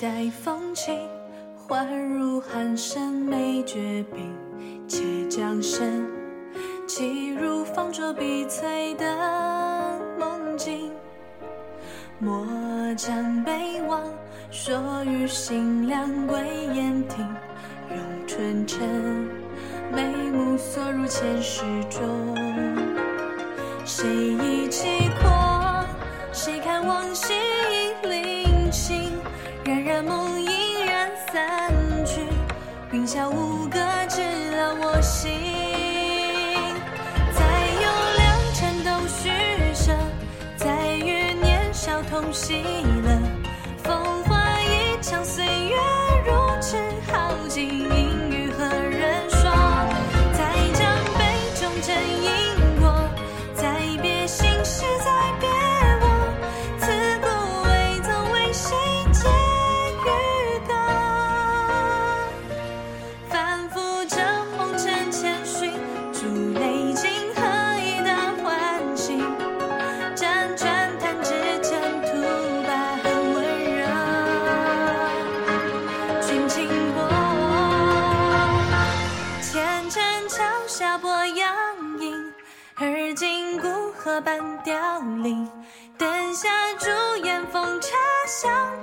待风情，宛如寒山美绝冰，且将身弃入方桌碧翠的梦境。莫将悲望，说与新凉归雁亭，咏春晨，眉目锁入前世中。谁一起狂？下五歌，只了我心。再有良辰都虚设，再与年少同喜乐。风华一场，岁月如尘耗尽，应与何人说？再将杯中斟金谷河畔凋零，灯下朱颜风茶香。